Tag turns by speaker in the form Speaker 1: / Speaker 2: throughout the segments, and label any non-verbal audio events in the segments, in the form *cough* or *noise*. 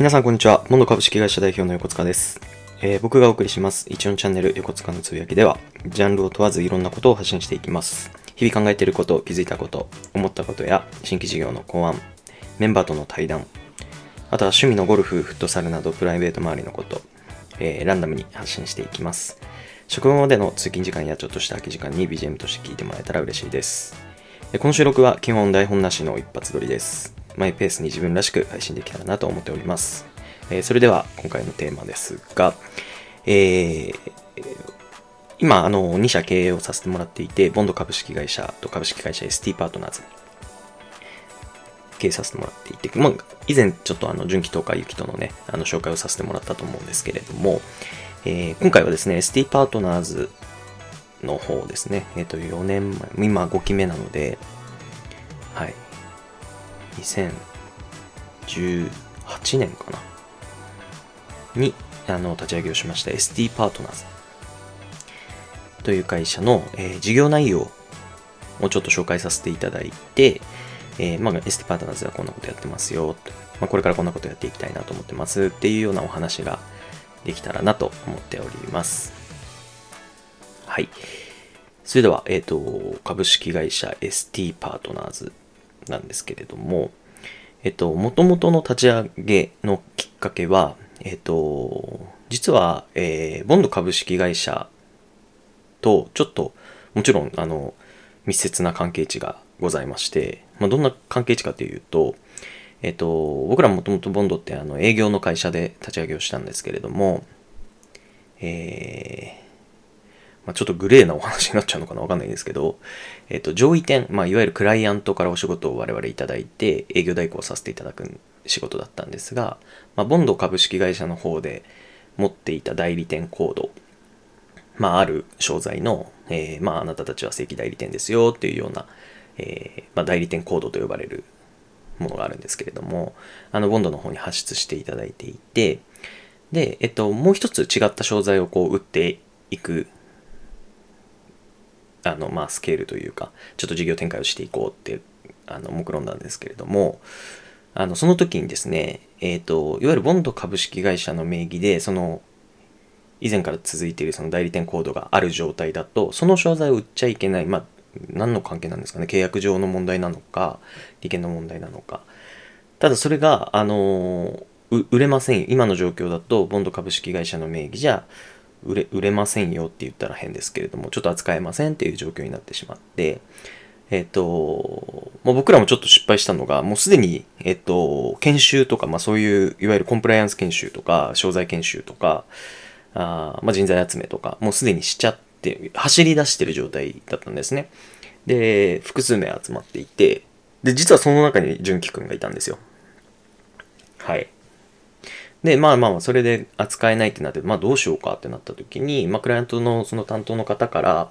Speaker 1: 皆さんこんにちは。モンド株式会社代表の横塚です。えー僕がお送りします一応チャンネル横塚のつぶやきでは、ジャンルを問わずいろんなことを発信していきます。日々考えていること、気づいたこと、思ったことや新規事業の考案、メンバーとの対談、あとは趣味のゴルフ、フットサルなどプライベート周りのこと、えーランダムに発信していきます。職場までの通勤時間やちょっとした空き時間に BGM として聞いてもらえたら嬉しいです。この収録は基本台本なしの一発撮りです。マイペースに自分らしく配信できたらなと思っております。えーそれでは今回のテーマですが、えー今、あの、2社経営をさせてもらっていて、ボンド株式会社と株式会社 ST パートナーズ経営させてもらっていて、まあ、以前ちょっとあの、純喜とかゆきとのね、あの、紹介をさせてもらったと思うんですけれども、えー今回はですね、ST パートナーズの方ですね、えっ、と、4年前、今5期目なので、はい、2018年かな？に、あの、立ち上げをしました ST パートナーズという会社の、えー事業内容をちょっと紹介させていただいて、えーまあ、ST パートナーズはこんなことやってますよ、まあ、これからこんなことやっていきたいなと思ってますっていうようなお話ができたらなと思っております。はい。それでは、えっ、と、株式会社 ST パートナーズなんですけれども、えっ、と、もともとの立ち上げのきっかけは、えっ、と、実は、えーボンド株式会社と、ちょっと、もちろん、あの、密接な関係値がございまして、まあ、どんな関係値かというと、えっと、僕らもともとボンドってあの営業の会社で立ち上げをしたんですけれども、えーまあ、ちょっとグレーなお話になっちゃうのかなわかんないんですけど、えっと、上位店、まあ、いわゆるクライアントからお仕事を我々いただいて営業代行させていただく仕事だったんですが、まあ、ボンド株式会社の方で持っていた代理店コード、まあ、ある商材の、えーまあ、あなたたちは正規代理店ですよっていうような、えーまあ、代理店コードと呼ばれるものがあるんですけれども、あの、ボンドの方に発出していただいていて、で、えっと、もう一つ違った商材をこう、売っていく、あの、まあ、スケールというか、ちょっと事業展開をしていこうって、あの、目論んだんですけれども、あの、その時にですね、えっと、いわゆるボンド株式会社の名義で、その、以前から続いているその代理店コードがある状態だと、その商材を売っちゃいけない、まあ、何の関係なんですかね、契約上の問題なのか、利権の問題なのか。ただそれが、あの売れません。今の状況だと、ボンド株式会社の名義じゃ、売れ、売れませんよって言ったら変ですけれども、ちょっと扱えませんっていう状況になってしまって、えっ、と、まあ、僕らもちょっと失敗したのが、もうすでに、えっ、と、研修とか、まあそういう、いわゆるコンプライアンス研修とか、商材研修とか、あまあ、人材集めとか、もうすでにしちゃって、走り出してる状態だったんですね。で、複数名集まっていて、で、実はその中に純喜くんがいたんですよ。はい。で、まあまあ、それで扱えないってなって、まあどうしようかってなった時に、まあクライアントのその担当の方から、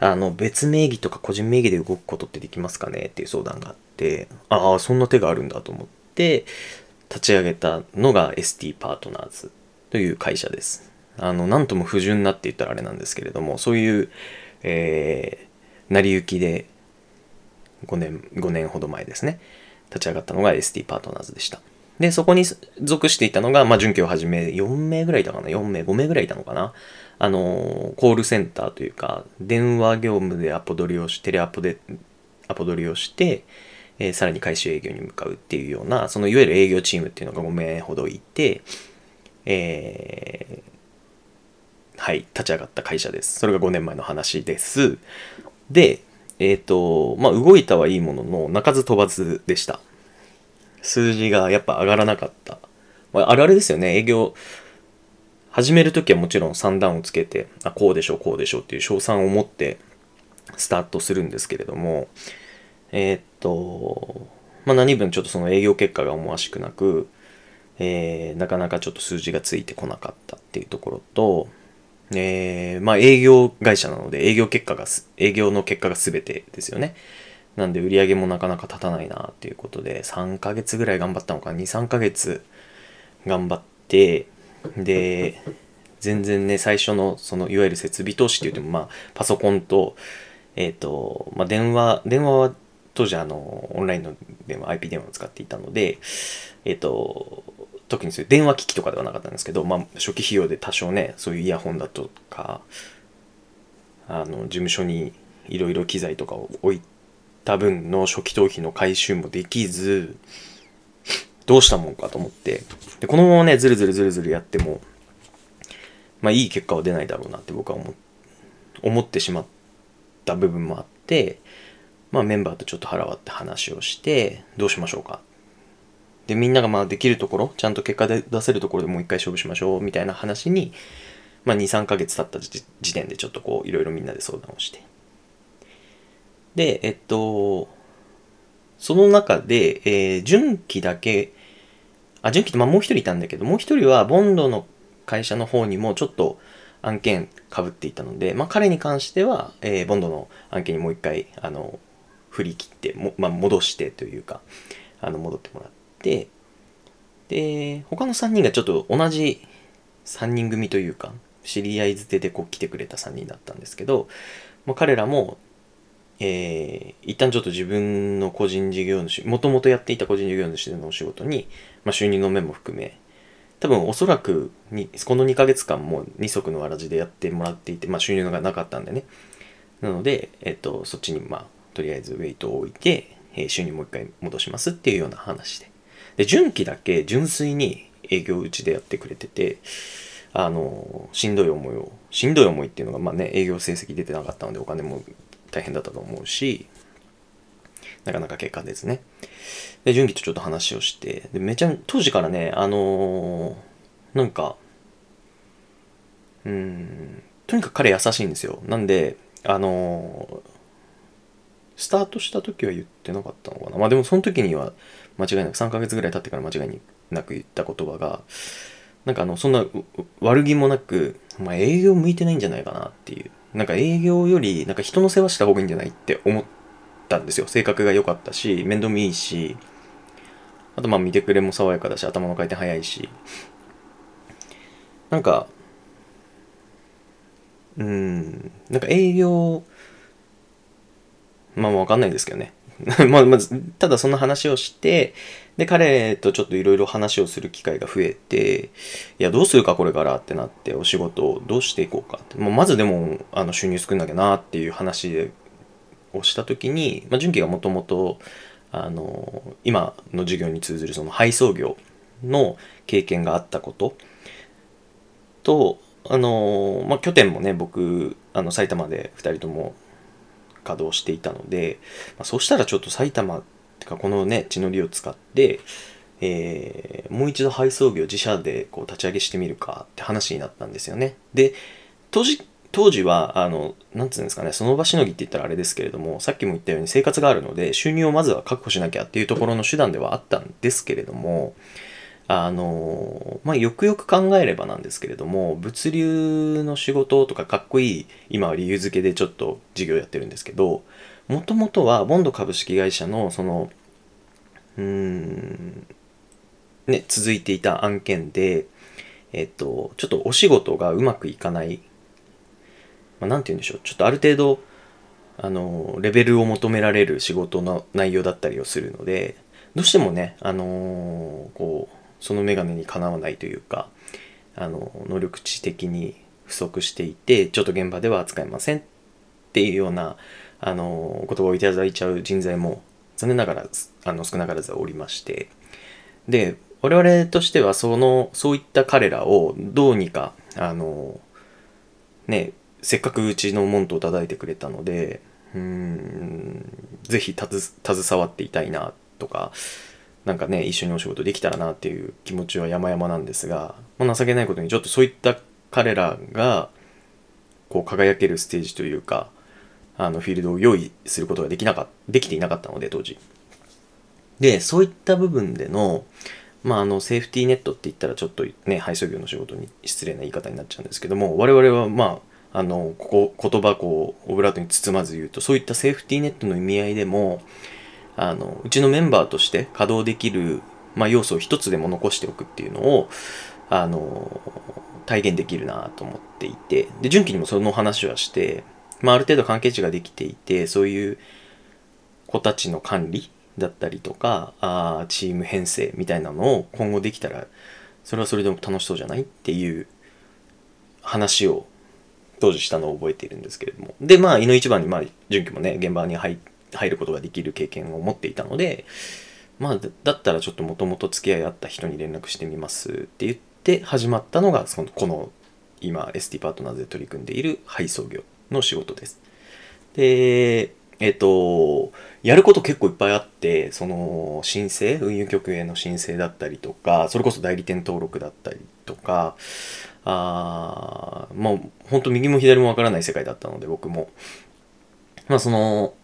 Speaker 1: あの、別名義とか個人名義で動くことってできますかねっていう相談があって、ああ、そんな手があるんだと思って、立ち上げたのが ST パートナーズという会社です。あの、なんとも不純なって言ったらあれなんですけれども、そういう、えー、成り行きで5年、5年ほど前ですね、立ち上がったのが ST パートナーズでした。で、そこに属していたのが、まあ、準拠をはじめ4名ぐらいいたかな ?4 名、5名ぐらいいたのかな？あの、コールセンターというか、電話業務でアポ取りをして、テレアポでアポ取りをして、えーさらに回収営業に向かうっていうような、そのいわゆる営業チームっていうのが5名ほどいて、えーはい、立ち上がった会社です。それが5年前の話です。で、えっ、と、まあ、動いたはいいものの、鳴かず飛ばずでした。数字がやっぱ上がらなかった。まあ、あるあるですよね。営業、始めるときはもちろん三段をつけて、あ、こうでしょう、こうでしょうっていう賞賛を持ってスタートするんですけれども、えーっと、まあ、何分ちょっとその営業結果が思わしくなく、えーなかなかちょっと数字がついてこなかったっていうところと、えーまあ営業会社なので営業結果が、営業の結果が全てですよね。なんで売り上げもなかなか立たないなっていうことで、3ヶ月ぐらい頑張ったのか、2、3ヶ月頑張って、で、全然ね、最初の、その、いわゆる設備投資って言っても、まあ、パソコンと、えっ、と、まあ、電話、電話は当時あの、オンラインの電話、IP 電話を使っていたので、えっ、と、特にそういう電話機器とかではなかったんですけど、まあ、初期費用で多少ねそういうイヤホンだとかあの事務所にいろいろ機材とかを置いてた分の初期投費の回収もできずどうしたもんかと思って。でこのままねずるずるずるずるやってもまあいい結果は出ないだろうなって僕は思思ってしまった部分もあってまあメンバーとちょっと腹割って話をしてどうしましょうか。でみんながまあできるところちゃんと結果で出せるところでもう一回勝負しましょうみたいな話に、まあ、23ヶ月経った時点でちょっとこういろいろみんなで相談をして。でえっとその中で、えー、純喜だけあ純喜ってまあもう一人いたんだけどもう一人はボンドの会社の方にもちょっと案件かぶっていたので、まあ、彼に関しては、えー、ボンドの案件にもう一回あの振り切っても、まあ、戻してというかあの戻ってもらって、で、他の3人がちょっと同じ3人組というか、知り合いづてでこう来てくれた3人だったんですけど、まあ、彼らも、えー、一旦ちょっと自分の個人事業主、もともとやっていた個人事業主でのお仕事に、まあ、収入の面も含め、多分おそらくにこの2ヶ月間も二足のわらじでやってもらっていて、まあ、収入がなかったんでね。なので、えっと、そっちに、まあ、とりあえずウェイトを置いて、えー、収入もう一回戻しますっていうような話で。で、純喜だけ純粋に営業うちでやってくれてて、あの、しんどい思いを、しんどい思いっていうのが、まあね、営業成績出てなかったのでお金も大変だったと思うし、なかなか結果ですね。で、純喜とちょっと話をして、で、めちゃ、当時からね、あのー、なんか、うん、とにかく彼優しいんですよ。なんで、あのー、スタートした時は言ってなかったのかな。まあでもその時には間違いなく3ヶ月ぐらい経ってから間違いなく言った言葉が、なんかあの、そんな悪気もなく、まあ営業向いてないんじゃないかなっていう。なんか営業より、なんか人の世話した方がいいんじゃないって思ったんですよ。性格が良かったし、面倒もいいし、あとまあ見てくれも爽やかだし、頭の回転早いし、なんか、うん、なんか営業、まあわかんないですけどね。*laughs* まあ、まず、ただそんな話をして、で、彼とちょっといろいろ話をする機会が増えて、いや、どうするかこれからってなって、お仕事をどうしていこうかって。まあ、まずでも、あの、収入作んなきゃなっていう話をしたときに、まあ、純喜がもともと、あの、今の授業に通ずるその配送業の経験があったことと、あの、まあ、拠点もね、僕、あの、埼玉で2人とも稼働していたので、まあ、そしたらちょっと埼玉ってかこのね地の利を使って、えー、もう一度配送業自社でこう立ち上げしてみるかって話になったんですよね。で当時当時は、あの、なんつうんですかね、その場しのぎって言ったらあれですけれども、さっきも言ったように生活があるので、収入をまずは確保しなきゃっていうところの手段ではあったんですけれども、あの、まあ、よくよく考えればなんですけれども、物流の仕事とかかっこいい、今は理由付けでちょっと事業やってるんですけど、もともとはボンド株式会社のその、うーん、ね、続いていた案件で、えっと、ちょっとお仕事がうまくいかない、まあ、なんて言うんでしょう、ちょっとある程度、あの、レベルを求められる仕事の内容だったりをするので、どうしてもね、あのー、こう、そのメガネにかなわないというかあの能力値的に不足していてちょっと現場では扱えませんっていうようなあの言葉をいただいちゃう人材も残念ながらあの少なからずおりまして。で我々としてはそのそういった彼らをどうにかあのねせっかくうちの門徒を叩いてくれたのでうんぜひ携わっていたいなとかなんかね一緒にお仕事できたらなっていう気持ちは山々なんですが、まあ、情けないことにちょっとそういった彼らがこう輝けるステージというかあのフィールドを用意することができなかできていなかったので当時。でそういった部分でのまあ、あのセーフティーネットって言ったらちょっとね配送業の仕事に失礼な言い方になっちゃうんですけども我々はまああのここ言葉こうオブラートに包まず言うとそういったセーフティーネットの意味合いでもあのうちのメンバーとして稼働できる、まあ、要素を一つでも残しておくっていうのをあの体現できるなと思っていてで純喜にもその話はして、まあ、ある程度関係値ができていてそういう子たちの管理だったりとかあチーム編成みたいなのを今後できたらそれはそれでも楽しそうじゃないっていう話を当時したのを覚えているんですけれども。でまあ井の一番にまあ純喜もね現場に入って入ることができる経験を持っていたのでまあだったらちょっともともと付き合いあった人に連絡してみますって言って始まったのがそのこの今 ST パートナーズで取り組んでいる配送業の仕事ですでえっ、と、やること結構いっぱいあって、その申請、運輸局への申請だったりとか、それこそ代理店登録だったりとか、あまあ、本当右も左もわからない世界だったので、僕も。まあ、その、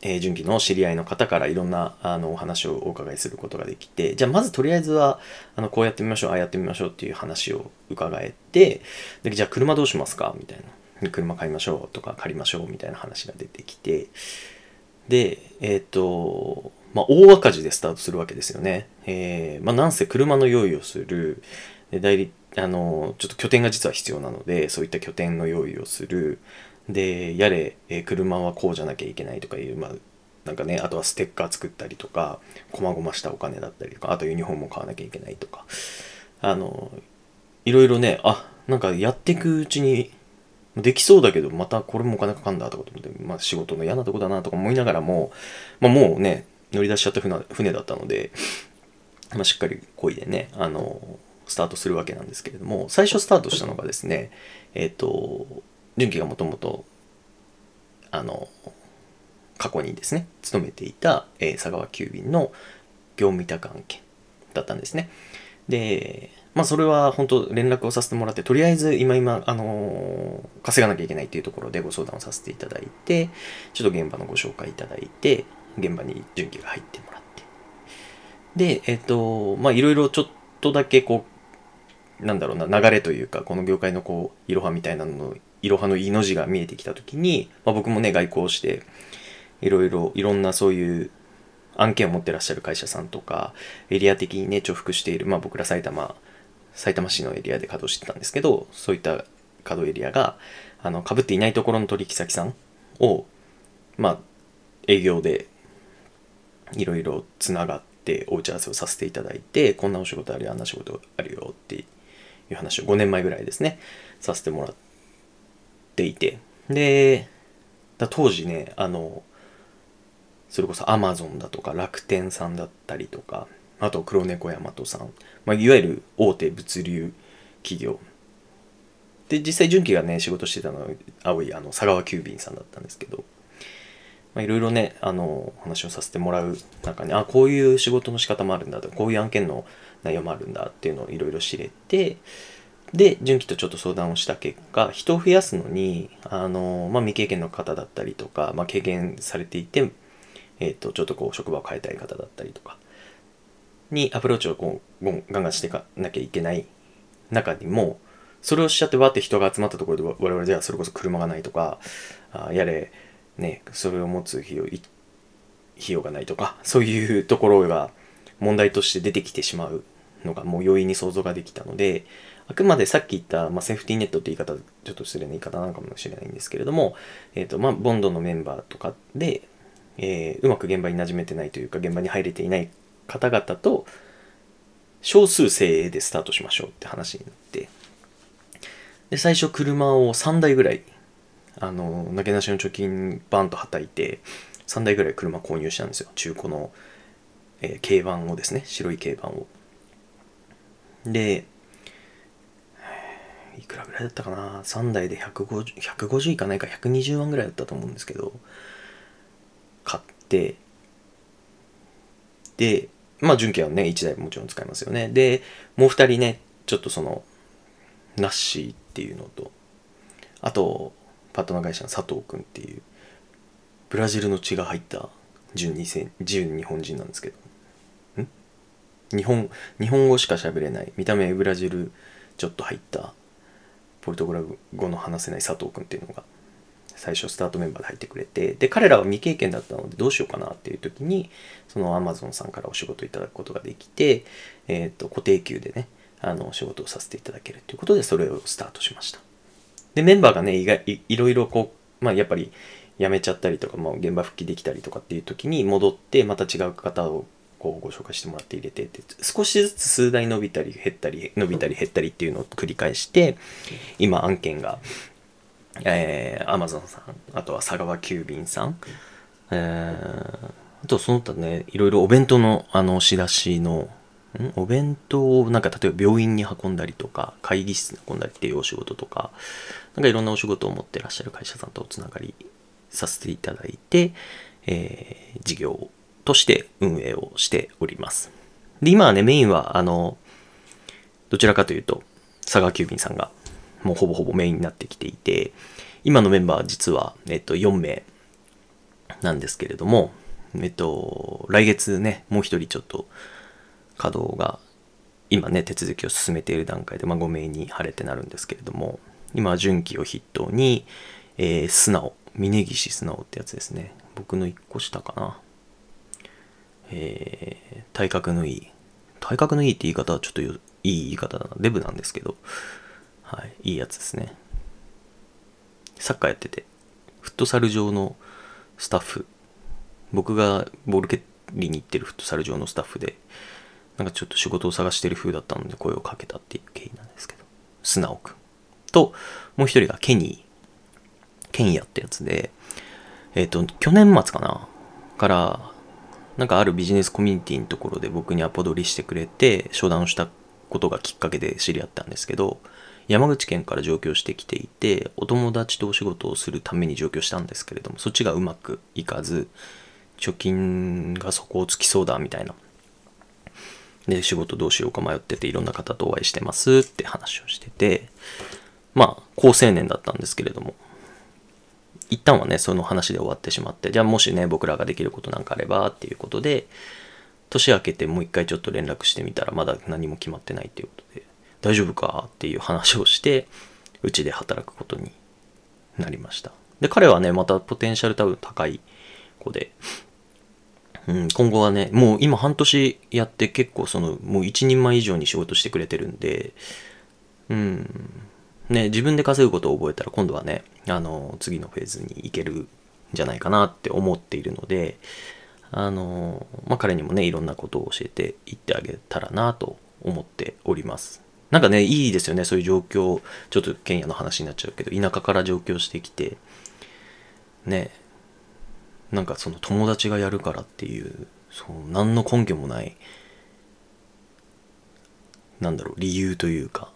Speaker 1: えー、純喜の知り合いの方からいろんなあのお話をお伺いすることができて、じゃあまずとりあえずは、あの、こうやってみましょう、ああやってみましょうっていう話を伺えて、で、じゃあ車どうしますか？みたいな。車買いましょうとか借りましょうみたいな話が出てきて、で、えっ、ー、と、まあ、大赤字でスタートするわけですよね。えー、まあ、なんせ車の用意をする、代理、あの、ちょっと拠点が実は必要なので、そういった拠点の用意をする。で、やれ、え、車はこうじゃなきゃいけないとかいう、まあ、なんかね、あとはステッカー作ったりとか、こまごましたお金だったりとか、あとユニフォームも買わなきゃいけないとか、あの、いろいろね、あ、なんかやっていくうちにできそうだけど、またこれもお金かかんだとか思って、まあ仕事の嫌なとこだなとか思いながらも、まあもうね、乗り出しちゃった船船だったので、まあしっかり漕いでね、あの、スタートするわけなんですけれども、最初スタートしたのがですね、えっ、ー、と、純喜がもともと、あの、過去にですね、勤めていた、えー、佐川急便の業務委託案件だったんですね。で、まあそれは本当連絡をさせてもらって、とりあえず今今、あのー、稼がなきゃいけないっていうところでご相談をさせていただいて、ちょっと現場のご紹介いただいて、現場に準備が入ってもらって。で、えっ、と、まあいろいろちょっとだけこう、なんだろうな、流れというか、この業界のこう、いろはみたいなのの、いろはのいの字が見えてきたときに、まあ僕もね、外交して、いろいろ、いろんなそういう案件を持ってらっしゃる会社さんとか、エリア的にね、重複している、まあ僕ら埼玉、埼玉市のエリアで稼働してたんですけど、そういった稼働エリアが、あの、被っていないところの取引先さんを、まあ、営業でいろいろつながってお打ち合わせをさせていただいて、こんなお仕事あるよ、あんな仕事あるよっていう話を5年前ぐらいですね、させてもらってていて。で、当時ね、あの、それこそアマゾンだとか楽天さんだったりとか、あと黒猫大和さん、まあ、いわゆる大手物流企業。で実際純喜がね仕事してたのは青いあの佐川急便さんだったんですけど。いろいろねあの話をさせてもらう中にあこういう仕事の仕方もあるんだとかこういう案件の内容もあるんだっていうのをいろいろ知れてで純喜とちょっと相談をした結果人を増やすのにあの、まあ、未経験の方だったりとか、まあ、経験されていて、えーとちょっとこう職場を変えたい方だったりとかにアプローチをこうガンガンしていかなきゃいけない中にもそれをしちゃってわって人が集まったところで我々ではそれこそ車がないとかあやれねそれを持つ費用費用がないとかそういうところが問題として出てきてしまうのがもう容易に想像ができたのであくまでさっき言った、まあ、セーフティーネットって言い方ちょっと失礼な言い方なのかもしれないんですけれども、えーとまあ、ボンドのメンバーとかで、えー、うまく現場に馴染めてないというか現場に入れていない方々と少数精鋭でスタートしましょうって話になってで最初車を3台ぐらいあのなけなしの貯金バンとはたいて3台ぐらい車購入したんですよ。中古の、えー、軽バンをですね白い軽バンを。でいくらぐらいだったかな？3台で150 150いかないか？120万ぐらいだったと思うんですけど。買って。でまあ、純喜はね、1台もちろん使いますよね。で、もう2人ね、ちょっとその、ナッシーっていうのと、あと、パートナー会社の佐藤君っていう、ブラジルの血が入った純純日本人なんですけど、ん？日本、日本語しか喋れない、見た目ブラジルちょっと入った、ポルトガル語の話せない佐藤君っていうのが最初スタートメンバーで入ってくれてで彼らは未経験だったのでどうしようかなっていう時にそのアマゾンさんからお仕事いただくことができて、えーと、固定給でねあの仕事をさせていただけるということでそれをスタートしました。でメンバーがね意外いいろいろこうまあやっぱり辞めちゃったりとか、まあ、現場復帰できたりとかっていう時に戻ってまた違う方をこうご紹介してもらって入れてって少しずつ数台伸びたり減ったり伸びたり減ったりっていうのを繰り返して今案件がえー、アマゾンさんあとは佐川急便さん、えー、あとその他ねいろいろお弁当のあの仕出しのお弁当をなんか例えば病院に運んだりとか会議室に運んだりっていうお仕事とかなんかいろんなお仕事を持ってらっしゃる会社さんとつながりさせていただいて、えー、事業として運営をしております。で、今はね、メインは、あの、どちらかというと、佐川急便さんがもうほぼほぼメインになってきていて、今のメンバーは実は、えっと、4名なんですけれども、えっと、来月ね、もう一人ちょっと稼働が、今ね、手続きを進めている段階で、まあ、5名に晴れてなるんですけれども、今は純喜を筆頭に、えー、素直、峯岸素直ってやつですね。僕の1個下かな。えー、体格のいい、体格のいいって言い方はちょっといい言い方だな。デブなんですけど、はい、いいやつですね。サッカーやってて、フットサル場のスタッフ、僕がボール蹴りに行ってるフットサル場のスタッフで、なんかちょっと仕事を探してる風だったので声をかけたっていう経緯なんですけど、素直くん。と、もう一人がケニー、ケンヤってやつで、えっ、ー、と、去年末かな？から、なんかあるビジネスコミュニティのところで僕にアポ取りしてくれて、商談をしたことがきっかけで知り合ったんですけど、山口県から上京してきていて、お友達とお仕事をするために上京したんですけれども、そっちがうまくいかず、貯金が底をつきそうだみたいな。で、仕事どうしようか迷ってて、いろんな方とお会いしてますって話をしてて、まあ、高青年だったんですけれども、一旦はね、その話で終わってしまって、じゃあもしね、僕らができることなんかあればっていうことで、年明けてもう一回ちょっと連絡してみたら、まだ何も決まってないっていうことで、大丈夫かっていう話をして、うちで働くことになりました。で、彼はね、またポテンシャル多分高い子で、うん、今後はね、もう今半年やって結構その、もう一人前以上に仕事してくれてるんで、うん、ね、自分で稼ぐことを覚えたら今度はね、あの、次のフェーズに行けるんじゃないかなって思っているので、あの、まあ、彼にもね、いろんなことを教えていってあげたらなと思っております。なんかね、いいですよね、そういう状況、ちょっと剣也の話になっちゃうけど、田舎から上京してきて、ね、なんかその友達がやるからっていう、そう何の根拠もない、なんだろう、理由というか、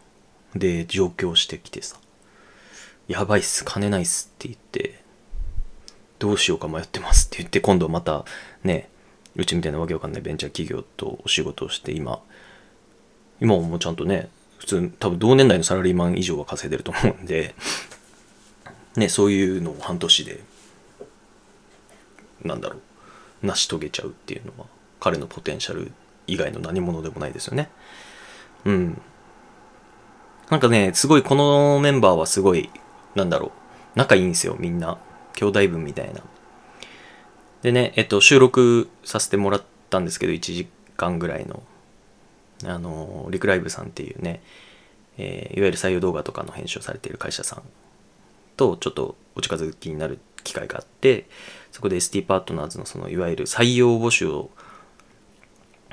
Speaker 1: で、上京してきてさ、やばいっす、金ないっすって言って、どうしようか迷ってますって言って、今度またね、うちみたいなわけわかんないベンチャー企業とお仕事をして今、今もちゃんとね、普通、多分同年代のサラリーマン以上は稼いでると思うんで、ね、そういうのを半年で、なんだろう、成し遂げちゃうっていうのは、彼のポテンシャル以外の何者でもないですよね。うん。なんかね、すごいこのメンバーはすごい、なんだろう、仲いいんですよ、みんな。兄弟分みたいな。でね、えっと、収録させてもらったんですけど、1時間ぐらいのあのリクライブさんっていうね、えー、いわゆる採用動画とかの編集をされている会社さんとちょっとお近づきになる機会があってそこで ST パートナーズのそのいわゆる採用募集を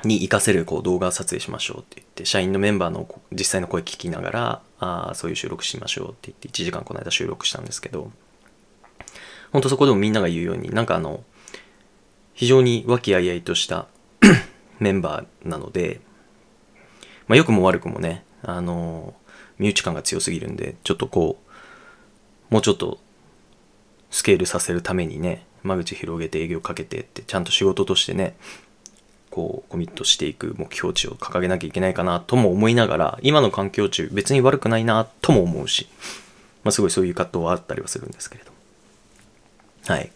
Speaker 1: に活かせるこう動画撮影しましょうって言って社員のメンバーの実際の声聞きながらあそういう収録しましょうって言って1時間この間収録したんですけど本当そこでもみんなが言うようになんかあの非常に和気あいあいとした *coughs* メンバーなのでまあ、良くも悪くもね、あの身内感が強すぎるんで、ちょっとこう、もうちょっとスケールさせるためにね、間口広げて営業かけてって、ちゃんと仕事としてね、こう、コミットしていく目標値を掲げなきゃいけないかなとも思いながら、今の環境中別に悪くないなとも思うし、まあ、すごいそういう葛藤はあったりはするんですけれど。はい。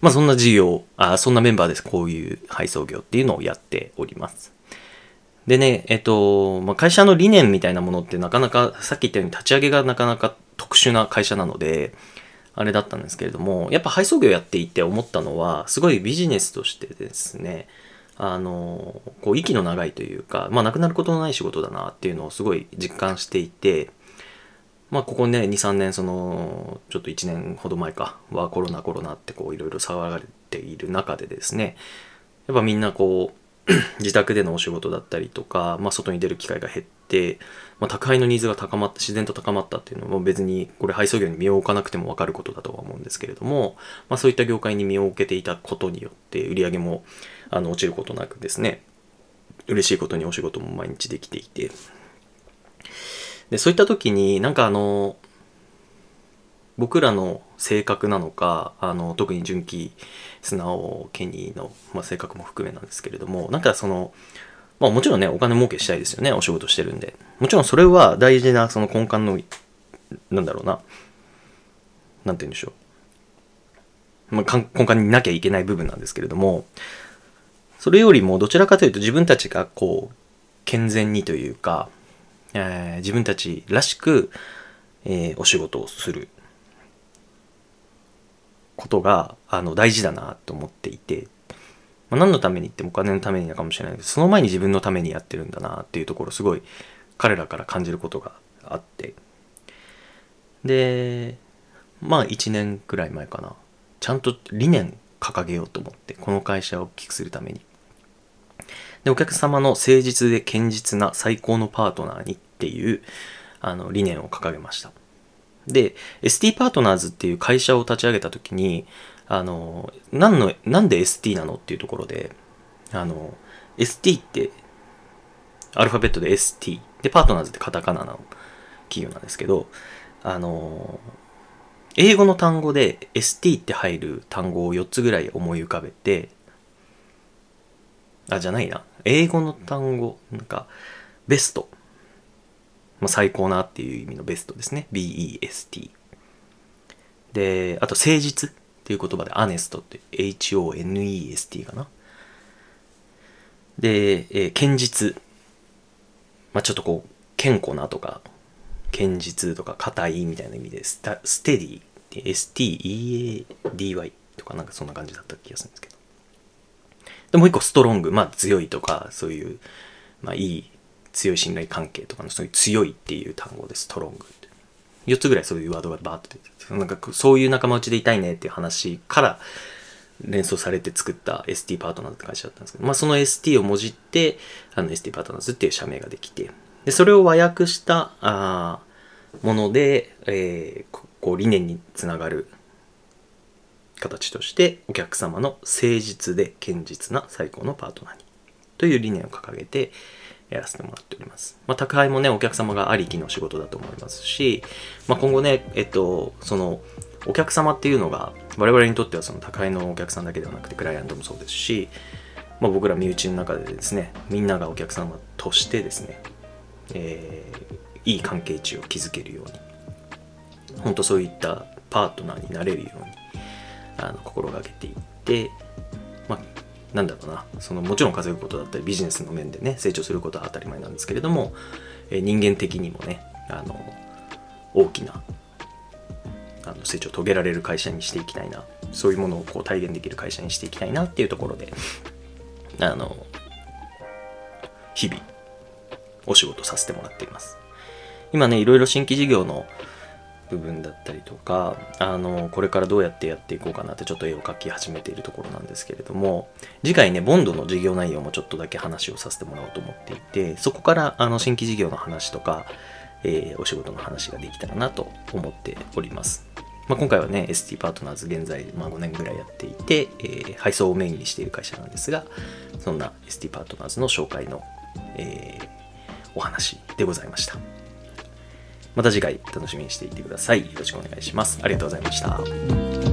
Speaker 1: まあ、そんな事業、あ、そんなメンバーです。こういう配送業っていうのをやっております。でね、えっと、まあ、会社の理念みたいなものってなかなか、さっき言ったように立ち上げがなかなか特殊な会社なので、あれだったんですけれども、やっぱ配送業やっていて思ったのは、すごいビジネスとしてですね、あの、こう、息の長いというか、まあ、なくなることのない仕事だなっていうのをすごい実感していて、まあ、ここね、2、3年、その、ちょっと1年ほど前か、はコロナコロナってこう、いろいろ騒がれている中でですね、やっぱみんなこう、*clears throat* 自宅でのお仕事だったりとか、まあ、外に出る機会が減って、まあ、宅配のニーズが高まって自然と高まったっていうのも別にこれ配送業に身を置かなくても分かることだとは思うんですけれども、まあ、そういった業界に身を置けていたことによって売り上げもあの落ちることなくですね。嬉しいことにお仕事も毎日できていて。でそういった時になんかあの僕らの性格なのかあの特に純喜素直ケニーの、まあ、性格も含めなんですけれどもなんかその、まあ、もちろんねお金儲けしたいですよねお仕事してるんで。もちろんそれは大事なその根幹のなんだろうな。なんて言うんでしょう、まあ、根幹になきゃいけない部分なんですけれどもそれよりもどちらかというと自分たちがこう健全にというか、えー、自分たちらしく、えー、お仕事をすることがあの大事だなと思っていて、まあ、何のためにってもお金のためになかもしれないけどその前に自分のためにやってるんだなっていうところすごい彼らから感じることがあって。でまあ1年くらい前かな。ちゃんと理念掲げようと思ってこの会社を大きくするために。でお客様の誠実で堅実な最高のパートナーにっていうあの理念を掲げましたで、ST パートナーズっていう会社を立ち上げた時に、あの、何の、なんで ST なのっていうところで、あの、ST って、アルファベットで ST。で、パートナーズってカタカナの企業なんですけど、あの、英語の単語で ST って入る単語を4つぐらい思い浮かべて、あ、じゃないな。英語の単語、なんか、ベストまあ、最高なっていう意味のベストですね。BEST。で、あと誠実っていう言葉でアネストって HONEST かな。で、えー、堅実。まあ、ちょっとこう、健康なとか、堅実とか硬いみたいな意味でスタ、ステディ STEADY とかなんかそんな感じだった気がするんですけど。で、もう一個ストロング。まあ強いとか、そういう、まあいい強い信頼関係とかのそういう強いっていう単語ですストロングって。4つぐらいそういうワードがバーって出てなんかそういう仲間内でいたいねっていう話から連想されて作った ST パートナーズって会社だったんですけど、まあその ST をもじって、あの ST パートナーズっていう社名ができて、で、それを和訳したあもので、えー、こう理念につながる形としてお客様の誠実で堅実な最高のパートナーにという理念を掲げて、やらせてもらっております。まあ、宅配もね、お客様がありきの仕事だと思いますし、まあ、今後ね、えっと、その、お客様っていうのが、我々にとってはその宅配のお客さんだけではなくて、クライアントもそうですし、まあ、僕ら身内の中でですね、みんながお客様としてですね、えー、いい関係値を築けるように、本当そういったパートナーになれるように、あの心がけていって、まあ、なんだろうな。そのもちろん稼ぐことだったりビジネスの面でね成長することは当たり前なんですけれども、え、人間的にもねあの大きなあの成長を遂げられる会社にしていきたいな。そういうものをこう体現できる会社にしていきたいなっていうところであの日々お仕事させてもらっています。今ねいろいろ新規事業の部分だったりとかあのこれからどうやってやっていこうかなってちょっと絵を描き始めているところなんですけれども次回ねボンドの事業内容もちょっとだけ話をさせてもらおうと思っていてそこからあの新規事業の話とか、えー、お仕事の話ができたらなと思っております。まあ、今回はね、ST パートナーズ現在、まあ、5年ぐらいやっていて、えー、配送をメインにしている会社なんですが、そんな ST パートナーズの紹介の、えー、お話でございました。また次回楽しみにしていてください。よろしくお願いします。ありがとうございました。